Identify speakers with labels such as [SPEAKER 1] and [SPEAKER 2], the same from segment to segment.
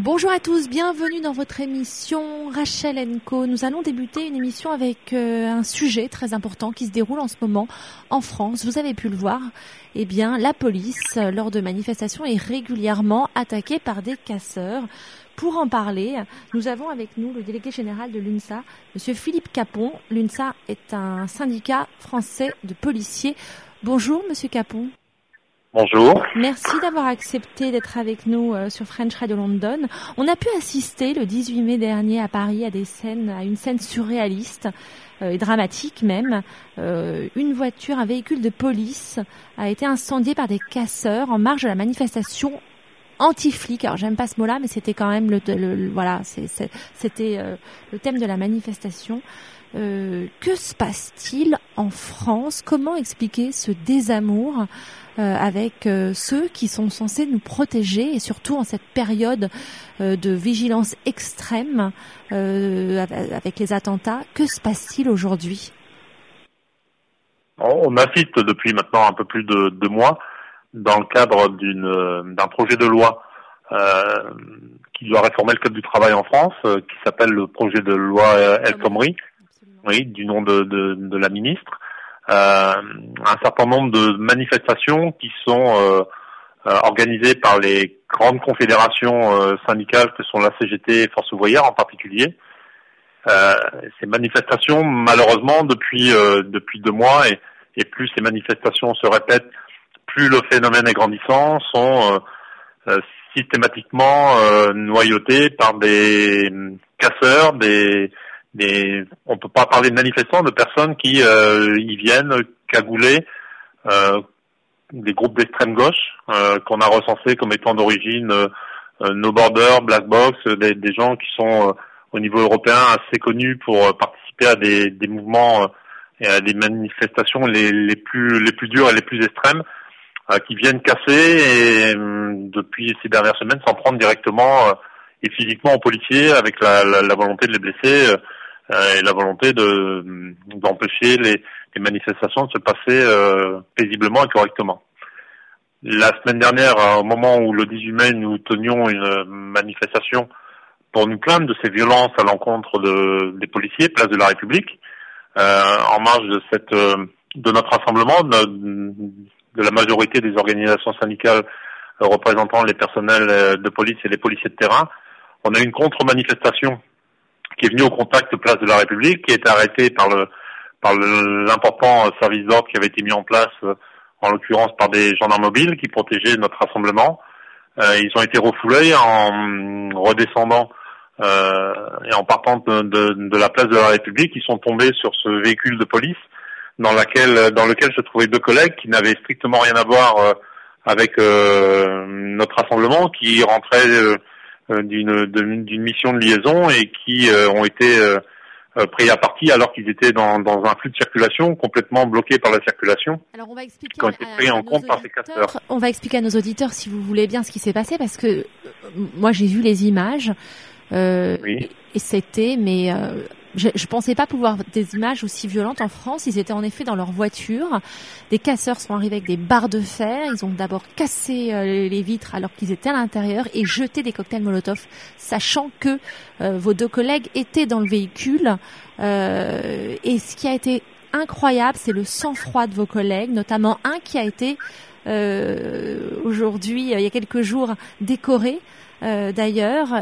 [SPEAKER 1] Bonjour à tous, bienvenue dans votre émission Rachel Co. Nous allons débuter une émission avec euh, un sujet très important qui se déroule en ce moment en France. Vous avez pu le voir. Eh bien, la police, lors de manifestations, est régulièrement attaquée par des casseurs. Pour en parler, nous avons avec nous le délégué général de l'UNSA, Monsieur Philippe Capon. L'UNSA est un syndicat français de policiers. Bonjour, Monsieur Capon.
[SPEAKER 2] Bonjour.
[SPEAKER 1] Merci d'avoir accepté d'être avec nous euh, sur French Radio London. On a pu assister le 18 mai dernier à Paris à des scènes, à une scène surréaliste euh, et dramatique même. Euh, une voiture, un véhicule de police a été incendié par des casseurs en marge de la manifestation anti-flic. Alors j'aime pas ce mot-là, mais c'était quand même le, voilà, c'était le thème de la manifestation. Que se passe-t-il en France Comment expliquer ce désamour euh, avec euh, ceux qui sont censés nous protéger et surtout en cette période euh, de vigilance extrême avec les attentats? Que se passe-t-il aujourd'hui?
[SPEAKER 2] On assiste depuis maintenant un peu plus de deux mois dans le cadre d'un projet de loi qui doit réformer le code du travail en France, qui s'appelle le projet de loi El Khomri, oui, du nom de, de, de la ministre, euh, un certain nombre de manifestations qui sont euh, euh, organisées par les grandes confédérations syndicales que sont la CGT et Force ouvrière en particulier. ces manifestations, malheureusement, depuis depuis deux mois et, et, plus ces manifestations se répètent, plus le phénomène est grandissant, sont systématiquement noyautés par des casseurs, des des, on peut pas parler de manifestants, de personnes qui euh, y viennent cagoulés, euh, des groupes d'extrême gauche euh, qu'on a recensés comme étant d'origine euh, No Border, Black Box, des, des gens qui sont au niveau européen assez connus pour participer à des, des mouvements et à des manifestations les, les plus les plus dures et les plus extrêmes qui viennent casser et depuis ces dernières semaines s'en prendre directement et physiquement aux policiers avec la, la, la volonté de les blesser euh, et la volonté de d'empêcher les, les, manifestations de se passer euh, paisiblement et correctement. La semaine dernière, au moment où le 18 mai, nous tenions une manifestation pour nous plaindre de ces violences à l'encontre de, des policiers, place de la République, euh, en marge de cette de notre rassemblement, de, de, la majorité des organisations syndicales représentant les personnels de police et les policiers de terrain, on a eu une contre-manifestation qui est venu au contact place de la République, qui a été arrêté par le par l'important service d'ordre qui avait été mis en place, euh, en l'occurrence par des gendarmes mobiles qui protégeaient notre rassemblement. Euh, ils ont été refoulés en redescendant euh, et en partant de, de, de, la place de la République. Ils sont tombés sur ce véhicule de police dans, laquelle, dans lequel se trouvaient deux collègues qui n'avaient strictement rien à voir euh, avec euh, notre rassemblement, qui rentraient euh, d'une d'une mission de liaison et qui euh, ont été euh, pris à partie alors qu'ils étaient dans, dans un flux de circulation complètement bloqué par la circulation.
[SPEAKER 1] Alors on va expliquer en compte par ces On va expliquer à nos auditeurs si vous voulez bien ce qui s'est passé parce que moi j'ai vu les images euh, oui. et c'était mais je ne pensais pas pouvoir des images aussi violentes en France. Ils étaient en effet dans leur voiture. Des casseurs sont arrivés avec des barres de fer. Ils ont d'abord cassé euh, les vitres alors qu'ils étaient à l'intérieur et jeté des cocktails Molotov, sachant que euh, vos deux collègues étaient dans le véhicule. Euh, et ce qui a été incroyable, c'est le sang-froid de vos collègues, notamment un qui a été aujourd'hui, il y a quelques jours, décoré. d'ailleurs,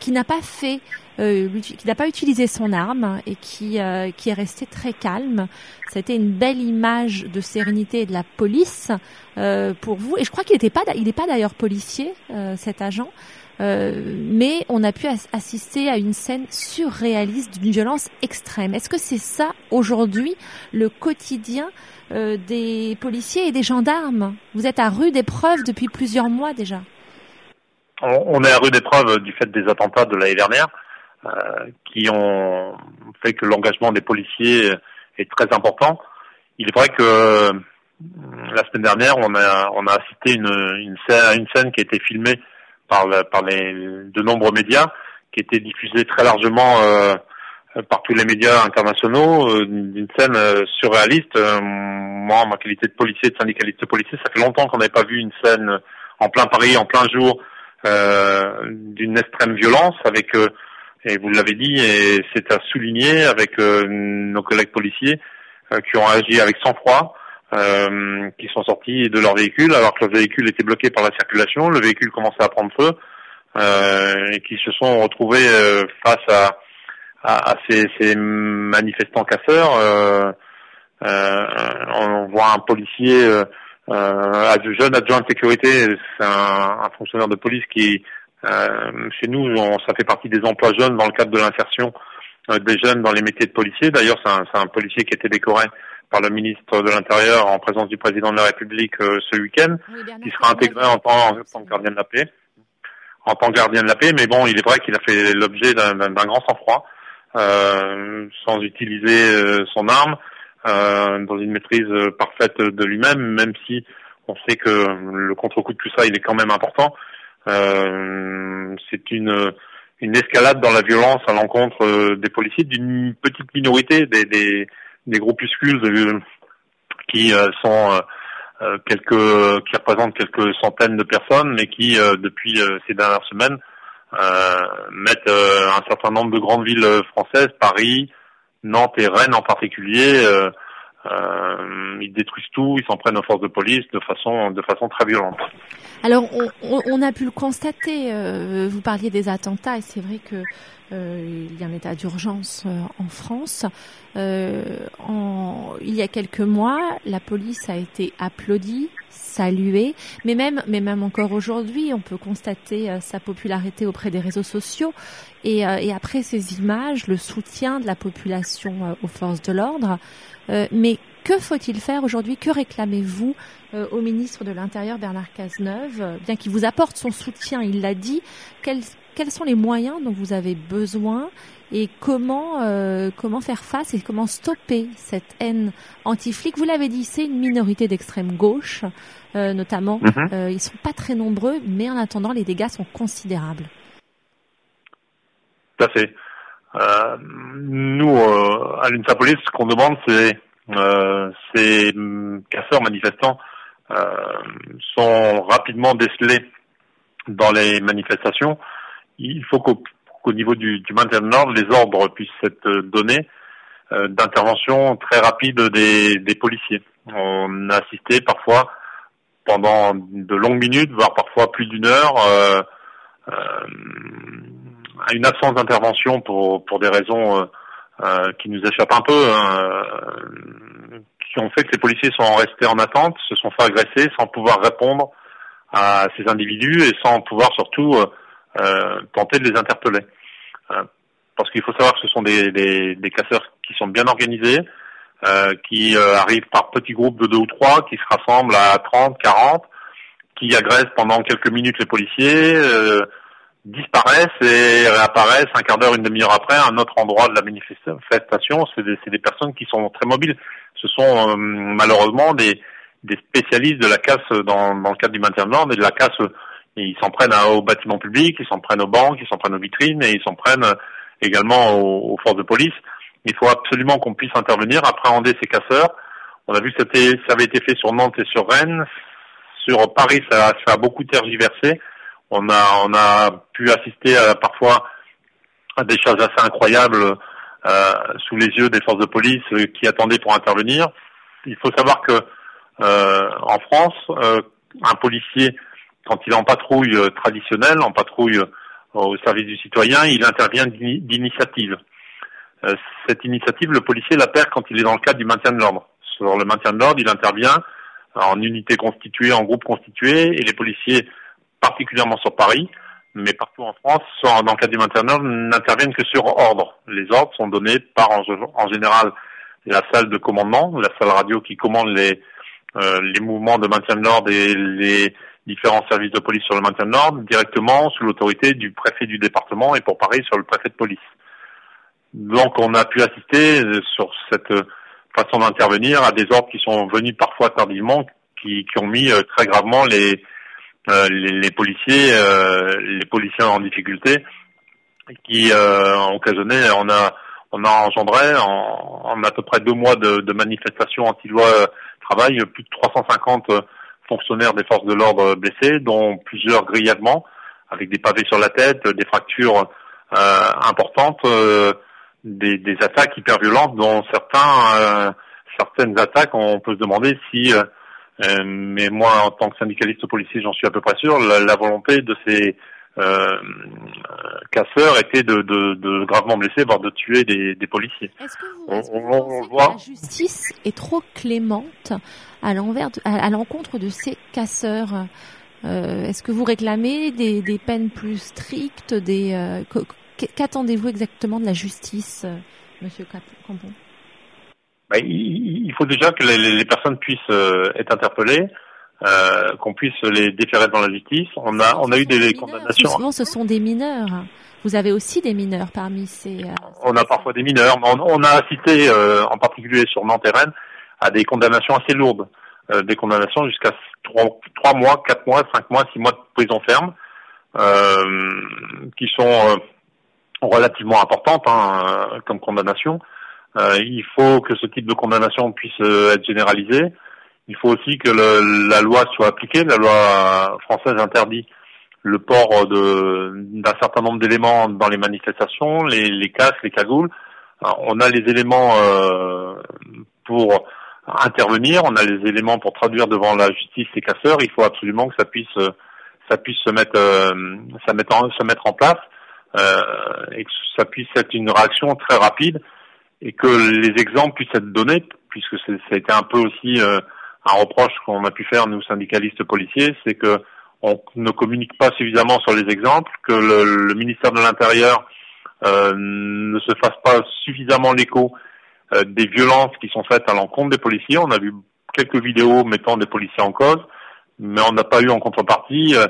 [SPEAKER 1] qui n'a pas fait qui n'a pas utilisé son arme et qui, euh, qui est resté très calme. C'était une belle image de sérénité et de la police euh, pour vous. Et je crois qu'il n'était pas, il n'est pas d'ailleurs policier, cet agent. mais on a pu assister à une scène surréaliste d'une violence extrême. Est-ce que c'est ça aujourd'hui le quotidien des policiers et des gendarmes? Vous êtes à rude épreuve depuis plusieurs mois déjà.
[SPEAKER 2] On est à rude épreuve du fait des attentats de l'année dernière. Euh, qui ont fait que l'engagement des policiers est très important. Il est vrai que euh, la semaine dernière, on a, on a assisté une, une, scène, une scène qui a été filmée par, par les, de nombreux médias, qui a été diffusée très largement euh, par tous les médias internationaux, euh, d'une scène surréaliste. moi, en ma qualité de policier, de syndicaliste policier, ça fait longtemps qu'on n'avait pas vu une scène en plein Paris, en plein jour, d'une extrême violence avec et vous l'avez dit et c'est à souligner avec nos collègues policiers qui ont agi avec sang-froid euh, qui sont sortis de leur véhicule alors que le véhicule était bloqué par la circulation, le véhicule commençait à prendre feu euh, et qui se sont retrouvés euh, face à, à, à ces, ces, manifestants casseurs. Euh, euh, on voit un policier euh, jeune adjoint de sécurité, c'est un, un, fonctionnaire de police qui, chez nous, on, ça fait partie des emplois jeunes dans le cadre de l'insertion des jeunes dans les métiers de policier. D'ailleurs, c'est un, un, policier qui a été décoré par le ministre de l'Intérieur en présence du président de la République euh, ce week-end, qui sera intégré en tant, que gardien de la paix. En tant que gardien de la paix, mais bon, il est vrai qu'il a fait l'objet d'un grand sang-froid, euh, sans utiliser euh, son arme, euh, dans une maîtrise parfaite de lui-même, même si on sait que le contre-coup de tout ça, il est quand même important. Euh, c'est une une escalade dans la violence à l'encontre des policiers d'une petite minorité des, des des groupuscules qui euh, sont euh, euh, quelques qui représentent quelques centaines de personnes, mais qui depuis ces dernières semaines mettent un certain nombre de grandes villes françaises, Paris, Nantes et Rennes en particulier. Ils détruisent tout, ils s'en prennent aux forces de police de façon de façon très violente.
[SPEAKER 1] Alors on, a pu le constater. vous parliez des attentats et c'est vrai que euh, il y a un état d'urgence euh, en France. Euh, il y a quelques mois, la police a été applaudie, saluée, mais même, mais même encore aujourd'hui, on peut constater sa popularité auprès des réseaux sociaux. Et, après ces images, le soutien de la population aux forces de l'ordre. Mais que faut-il faire aujourd'hui? Que réclamez-vous au ministre de l'Intérieur Bernard Cazeneuve, bien qu'il vous apporte son soutien, il l'a dit. Quels, quels sont les moyens dont vous avez besoin et comment euh, comment faire face et comment stopper cette haine anti-flic? Vous l'avez dit, c'est une minorité d'extrême gauche, euh, notamment. Mhm. Euh, ils sont pas très nombreux, mais en attendant, les dégâts sont considérables.
[SPEAKER 2] Tout à fait. Euh, nous, à l'UNSA Police, ce qu'on demande, c'est ces casseurs manifestants sont rapidement décelés dans les manifestations il faut qu'au niveau du, du, maintien de l'ordre, les ordres puissent être donnés euh, d'intervention très rapide des, des, policiers. On a assisté parfois pendant de longues minutes, voire parfois plus d'une heure, euh, euh, à une absence d'intervention pour, pour des raisons euh, euh, qui nous échappent un peu, hein, qui ont fait que les policiers sont restés en attente, se sont fait agresser sans pouvoir répondre à ces individus et sans pouvoir surtout euh, tenter de les interpeller. Euh, parce qu'il faut savoir que ce sont des, des, des casseurs qui sont bien organisés, euh, qui arrivent par petits groupes de deux ou trois, qui se rassemblent à 30, 40, qui agressent pendant quelques minutes les policiers, disparaissent et réapparaissent un quart d'heure, une demi-heure après à un autre endroit de la manifestation. C'est des, des, personnes qui sont très mobiles. Ce sont malheureusement des, des, spécialistes de la casse dans, dans le cadre du maintien de l'ordre et de la casse ils s'en prennent aux bâtiments publics, ils s'en prennent aux banques, ils s'en prennent aux vitrines et ils s'en prennent euh, également aux, forces de police. Il faut absolument qu'on puisse intervenir, appréhender ces casseurs. On a vu que ça avait été fait sur Nantes et sur Rennes. Sur Paris, ça, a beaucoup tergiversé. On a, on a pu assister à, parfois à des choses assez incroyables euh, sous les yeux des forces de police euh, qui attendaient pour intervenir. Il faut savoir que euh, en France, euh, un policier quand il est en patrouille euh, traditionnelle, en patrouille euh, au service du citoyen, il intervient d'initiative. Euh, cette initiative, le policier la perd quand il est dans le cadre du maintien de l'ordre. Sur le maintien de l'ordre, il intervient en unité constituée, en groupe constitué, et les policiers, particulièrement sur Paris, mais partout en France, dans le cadre du l'ordre, n'interviennent que sur ordre. Les ordres sont donnés par, en, général, la salle de commandement, la salle radio qui commande les, les mouvements de maintien de l'ordre et les, différents services de police sur le maintien de l'ordre directement sous l'autorité du préfet du département et pour Paris sur le préfet de police. Donc on a pu assister euh, sur cette euh, façon d'intervenir à des ordres qui sont venus parfois tardivement, qui, qui ont mis euh, très gravement les, les, policiers les policiers en difficulté, qui ont occasionné, on a on a engendré en, en, à peu près deux mois de, de manifestations anti-loi travail. Plus de 350 fonctionnaires des forces de l'ordre blessés, dont plusieurs grièvement, avec des pavés sur la tête, des fractures importantes, des, des, attaques hyper violentes, dont certains, certaines attaques, on peut se demander si mais moi, en tant que syndicaliste policier, j'en suis à peu près sûr, la, la volonté de ces euh, casseurs était de, de, de, gravement blesser, voire de tuer des, des policiers.
[SPEAKER 1] Est-ce que vous, que la justice est trop clémente à l'encontre de ces casseurs? Euh, Est-ce que vous réclamez des, des peines plus strictes des euh, Qu'attendez-vous exactement de la justice, euh, Monsieur Campon?
[SPEAKER 2] Ben, il, faut déjà que les, les personnes puissent euh, être interpellées. Euh, qu'on puisse les déférer dans la justice. On a, on a eu des condamnations.
[SPEAKER 1] Souvent, ce sont des mineurs. Vous avez aussi des mineurs parmi ces. Euh,
[SPEAKER 2] on a parfois des mineurs. On, on a assisté, euh, en particulier sur Nantes à des condamnations assez lourdes, euh, des condamnations jusqu'à trois, mois, quatre mois, cinq mois, six mois de prison ferme, qui sont relativement importantes hein, comme condamnation. Il faut que ce type de condamnation puisse être généralisé. Il faut aussi que la loi soit appliquée. La loi française interdit le port d'un certain nombre d'éléments dans les manifestations, les, les casques, les cagoules. on a les éléments euh, pour intervenir, on a les éléments pour traduire devant la justice ces casseurs. Il faut absolument que ça puisse, ça puisse se mettre, euh, ça mettre en, se mettre en place euh, et que ça puisse être une réaction très rapide et que les exemples puissent être donnés, puisque ça a été un peu aussi euh, un reproche qu'on a pu faire nous syndicalistes policiers, c'est que on ne communique pas suffisamment sur les exemples, que le, ministère de l'Intérieur euh, ne se fasse pas suffisamment l'écho euh, des violences qui sont faites à l'encontre des policiers. On a vu quelques vidéos mettant des policiers en cause, mais on n'a pas eu en contrepartie euh,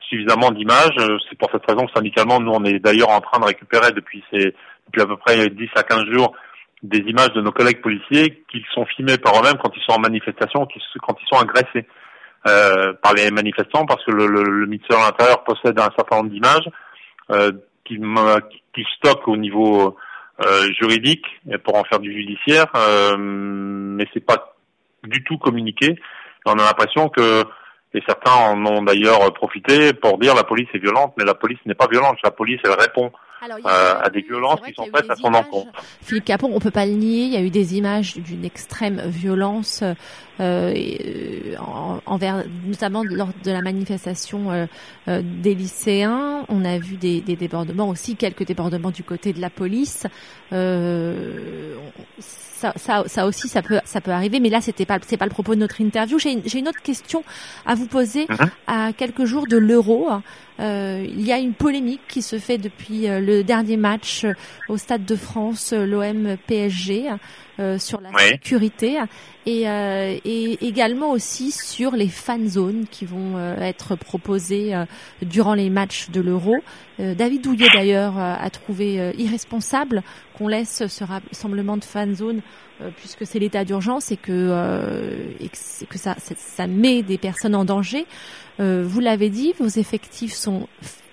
[SPEAKER 2] suffisamment d'images. C'est pour cette raison que syndicalement, nous, on est d'ailleurs en train de récupérer depuis, ces, depuis à peu près 10 à 15 jours des images de nos collègues policiers qui sont filmés par eux-mêmes quand ils sont en manifestation, quand ils sont agressés euh, par les manifestants, parce que le, le, le ministère de l'Intérieur possède un certain nombre d'images euh, qui, qui stocke au niveau euh, juridique pour en faire du judiciaire, euh, mais c'est pas du tout communiqué. On a l'impression que et certains en ont d'ailleurs profité pour dire la police est violente, mais la police n'est pas violente. La police, elle répond euh, à des violences qui sont faites à son encontre.
[SPEAKER 1] Philippe Capon, on peut pas le nier, il y a eu des images d'une extrême violence euh, euh envers, notamment lors de la manifestation euh, euh, des lycéens. On a vu des, des, débordements aussi, quelques débordements du côté de la police. Euh, ça, ça, ça, aussi, ça peut, ça peut arriver, mais là, c'était pas, c'est pas le propos de notre interview. J'ai une, une, autre question à vous poser. Mhm. À quelques jours de l'Euro, euh, il y a une polémique qui se fait depuis euh, le dernier match euh, au Stade de France, l'OM PSG, sur la sécurité et, et, également aussi sur les fan zones qui vont être proposées durant les matchs de l'Euro. David Douillet d'ailleurs a trouvé irresponsable qu'on laisse ce rassemblement de fan zones puisque c'est l'état d'urgence et que, et que ça, ça, met des personnes en danger. vous l'avez dit, vos effectifs sont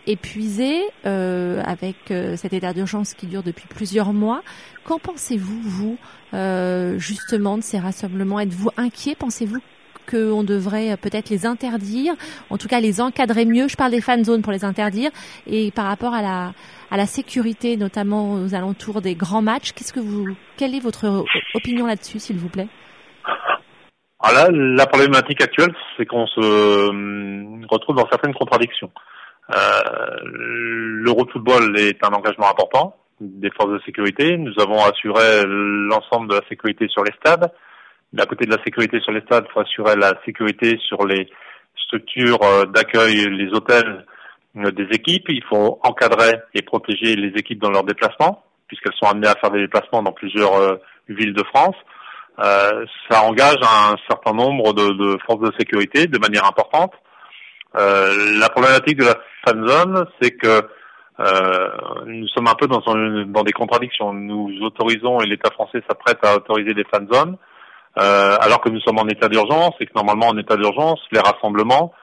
[SPEAKER 1] épuisé euh, avec euh, cet état d'urgence qui dure depuis plusieurs mois. Qu'en pensez-vous, vous, euh, justement, de ces rassemblements? Êtes-vous inquiet? Pensez-vous qu'on devrait peut-être les interdire, en tout cas les encadrer mieux? Je parle des fan zones pour les interdire et par rapport à la à la sécurité, notamment aux alentours des grands matchs. Qu'est-ce que vous, quelle est votre opinion là-dessus, s'il vous plaît?
[SPEAKER 2] Alors là, la problématique actuelle, c'est qu'on se retrouve dans certaines contradictions. Euh, L'Euro de football est un engagement important des forces de sécurité. Nous avons assuré l'ensemble de la sécurité sur les stades. Mais à côté de la sécurité sur les stades, il faut assurer la sécurité sur les structures euh, d'accueil, les hôtels euh, des équipes. Il faut encadrer et protéger les équipes dans leurs déplacements, puisqu'elles sont amenées à faire des déplacements dans plusieurs villes de France. Euh, ça engage un certain nombre de, forces de sécurité de manière importante. Euh, la problématique de la fan zone, c'est que euh, nous sommes un peu dans, dans des contradictions. Nous autorisons et l'État français s'apprête à autoriser des fan zones, euh, alors que nous sommes en état d'urgence et que normalement en état d'urgence, les rassemblements,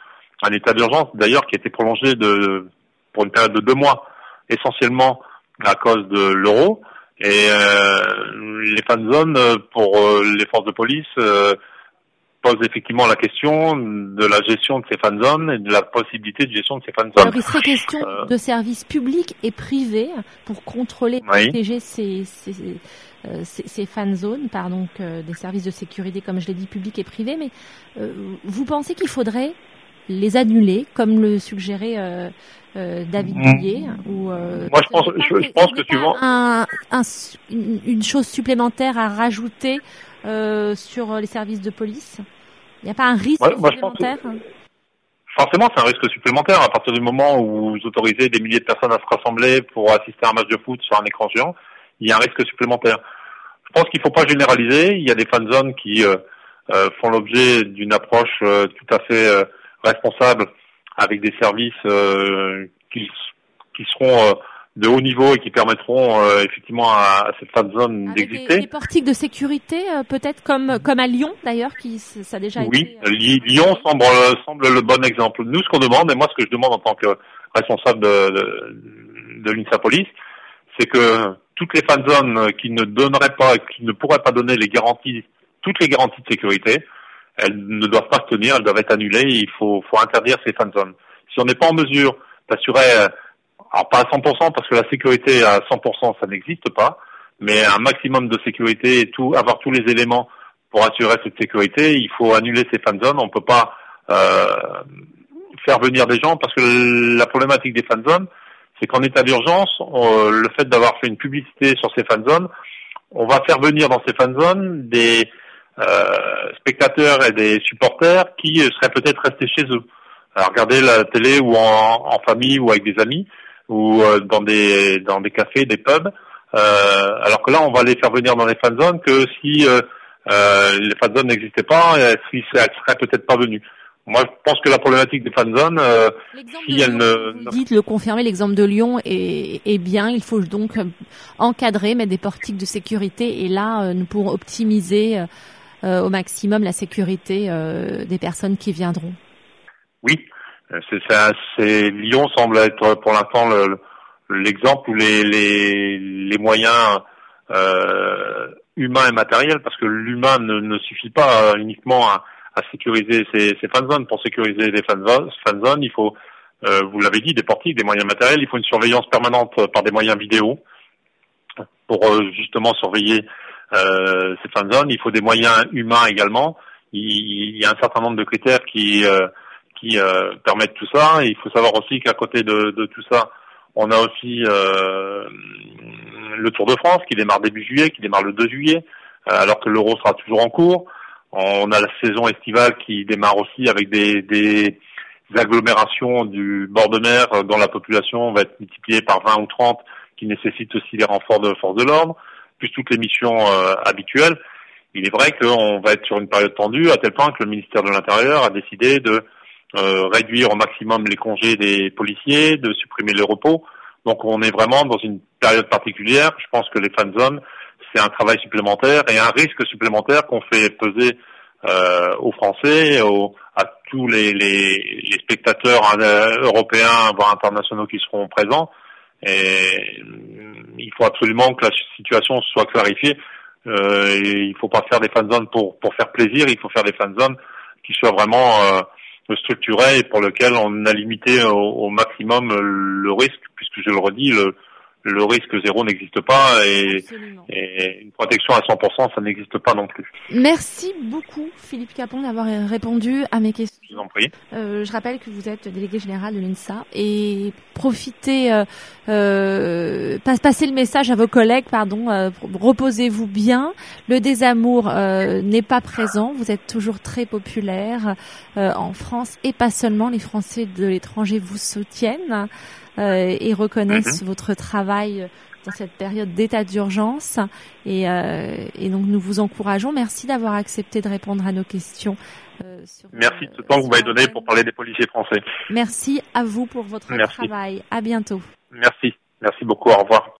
[SPEAKER 2] un état d'urgence d'ailleurs qui a été prolongé de, pour une période de deux mois, essentiellement à cause de l'euro, et euh, les fan zones pour euh, les forces de police pose effectivement la question de la gestion de ces fan zones et de la possibilité de gestion de ces fan zones.
[SPEAKER 1] Alors, il serait question euh, de services publics et privés pour contrôler, protéger ces, ces, euh, ces, fan zones par donc euh, des services de sécurité, comme je l'ai dit, publics et privés. Mais vous pensez qu'il faudrait les annuler, comme le suggérait David Billet
[SPEAKER 2] mmh. ou, Moi, je pense, je, pense que suivant
[SPEAKER 1] un, un, une chose supplémentaire à rajouter euh, sur les services de police? Il n'y a pas un risque supplémentaire
[SPEAKER 2] Forcément, c'est un risque supplémentaire à partir du moment où vous autorisez des milliers de personnes à se rassembler pour assister à un match de foot sur un écran géant. Il y a un risque supplémentaire. Je pense qu'il ne faut pas généraliser. Il y a des fan zones qui euh, euh, font l'objet d'une approche tout à fait responsable avec des services qui, qui seront de haut niveau et qui permettront euh, effectivement à, cette fan zone d'exister.
[SPEAKER 1] Des, des portiques de sécurité, euh, peut-être comme comme à Lyon d'ailleurs, qui ça a déjà
[SPEAKER 2] oui, été. Euh, Lyon semble semble le bon exemple. Nous, ce qu'on demande, et moi ce que je demande en tant que responsable de de, de l'INSA Police, c'est que toutes les fan zones qui ne donneraient pas, qui ne pourraient pas donner les garanties, toutes les garanties de sécurité, elles ne doivent pas se tenir, elles doivent être annulées. il faut faut interdire ces fan zones. Si on n'est pas en mesure d'assurer alors pas à 100% parce que la sécurité à 100% ça n'existe pas, mais un maximum de sécurité et tout, avoir tous les éléments pour assurer cette sécurité, il faut annuler ces fan zones. On peut pas euh, faire venir des gens parce que la problématique des fan zones, c'est qu'en état d'urgence, le fait d'avoir fait une publicité sur ces fan zones, on va faire venir dans ces fan zones des euh, spectateurs et des supporters qui seraient peut-être restés chez eux, à regarder la télé ou en, en famille ou avec des amis ou euh, dans des dans des cafés, des pubs. Euh, alors que là, on va les faire venir dans les fan zones que si euh, les fan zones n'existaient pas, elles seraient peut-être pas venues. Moi, je pense que la problématique des fan zones,
[SPEAKER 1] si elle ne... Vous dites le confirmer, l'exemple de Lyon est, est, bien. Il faut donc encadrer, mettre des portiques de sécurité et là, nous pourrons optimiser au maximum la sécurité des personnes qui viendront.
[SPEAKER 2] Oui, c'est ça, c'est Lyon semble être pour l'instant l'exemple où les, les, les moyens euh, humains et matériels, parce que l'humain ne, ne, suffit pas uniquement à, à sécuriser ces, ces fan zones. Pour sécuriser les fan zones, il faut, euh, vous l'avez dit, des portiques, des moyens matériels. Il faut une surveillance permanente par des moyens vidéo pour euh, justement surveiller euh, ces fan zones. Il faut des moyens humains également. Il, il y a un certain nombre de critères qui euh, qui euh, permettent tout ça. Il faut savoir aussi qu'à côté de, de, tout ça, on a aussi euh, le Tour de France qui démarre début juillet, qui démarre le 2 juillet, euh, alors que l'Euro sera toujours en cours. On a la saison estivale qui démarre aussi avec des, des agglomérations du bord de mer dont la population va être multipliée par 20 ou 30, qui nécessitent aussi des renforts de force de l'ordre, plus toutes les missions euh, habituelles. Il est vrai qu'on va être sur une période tendue, à tel point que le ministère de l'Intérieur a décidé de euh, réduire au maximum les congés des policiers, de supprimer le repos. Donc on est vraiment dans une période particulière. Je pense que les fan zones, c'est un travail supplémentaire et un risque supplémentaire qu'on fait peser euh, aux Français, aux, à tous les, les, les spectateurs euh, européens, voire internationaux qui seront présents. Et il faut absolument que la situation soit clarifiée. Euh, il faut pas faire des fan zones pour, pour faire plaisir, il faut faire des fan zones qui soient vraiment euh, structuré et pour lequel on a limité au, au maximum le risque, puisque je le redis, le, le risque zéro n'existe pas et, et, une protection à 100%, ça n'existe pas non plus.
[SPEAKER 1] Merci beaucoup Philippe Capon d'avoir répondu à mes questions.
[SPEAKER 2] Je vous en prie.
[SPEAKER 1] Euh, je rappelle que vous êtes délégué général de l'INSA et profitez, euh, euh, passez le message à vos collègues, pardon, euh, reposez-vous bien. Le désamour euh, n'est pas présent, vous êtes toujours très populaire euh, en France et pas seulement, les Français de l'étranger vous soutiennent. Euh, et reconnaissent mhm. votre travail dans cette période d'état d'urgence. Et, euh, et, donc nous vous encourageons. Merci d'avoir accepté de répondre à nos questions.
[SPEAKER 2] Euh, sur, Merci de ce temps que vous m'avez donné pour parler des policiers français.
[SPEAKER 1] Merci à vous pour votre travail. À bientôt.
[SPEAKER 2] Merci. Merci beaucoup. Au revoir.